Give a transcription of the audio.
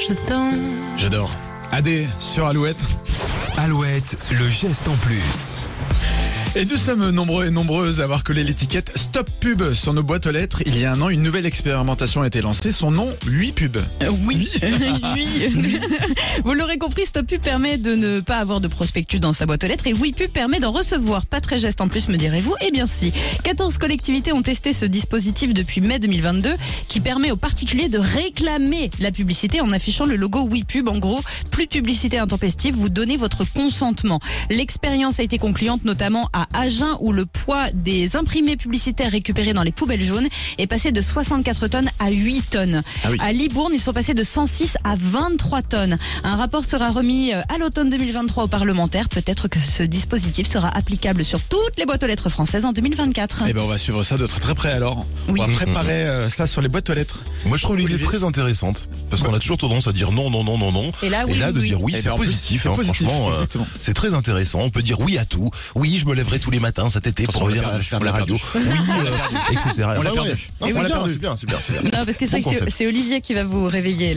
Je t'en. J'adore. AD sur Alouette. Alouette, le geste en plus. Et nous sommes nombreux et nombreuses à avoir collé l'étiquette Stop Pub sur nos boîtes aux lettres. Il y a un an, une nouvelle expérimentation a été lancée. Son nom, 8 pubs. Euh, oui, oui. Vous l'aurez compris, Stop Pub permet de ne pas avoir de prospectus dans sa boîte aux lettres et Oui Pub permet d'en recevoir. Pas très geste en plus, me direz-vous Eh bien si. 14 collectivités ont testé ce dispositif depuis mai 2022 qui permet aux particuliers de réclamer la publicité en affichant le logo Oui Pub. En gros, plus de publicité intempestive, vous donnez votre consentement. L'expérience a été concluante notamment à Agen où le poids des imprimés publicitaires récupérés dans les poubelles jaunes est passé de 64 tonnes à 8 tonnes. Ah oui. À Libourne, ils sont passés de 106 à 23 tonnes. Un rapport sera remis euh, à l'automne 2023 aux parlementaires. Peut-être que ce dispositif sera applicable sur toutes les boîtes aux lettres françaises en 2024. Eh ben, on va suivre ça de très très près alors. Oui. On va préparer euh, ça sur les boîtes aux lettres. Moi, je trouve l'idée Olivier. très intéressante. Parce qu'on a toujours tendance à dire non, non, non, non, non. Et là, oui, de oui, dire oui, Eh c'est ben, positif. c'est hein, positif, franchement, euh, c'est très intéressant. On peut dire oui à tout. Oui, je me lèverai tous les matins cet été pour venir faire la radio. Oui, euh, etc. On l'a perdu. c'est bien, c'est bien, c'est bien, c'est bien. Non, parce que c'est Olivier qui va vous réveiller.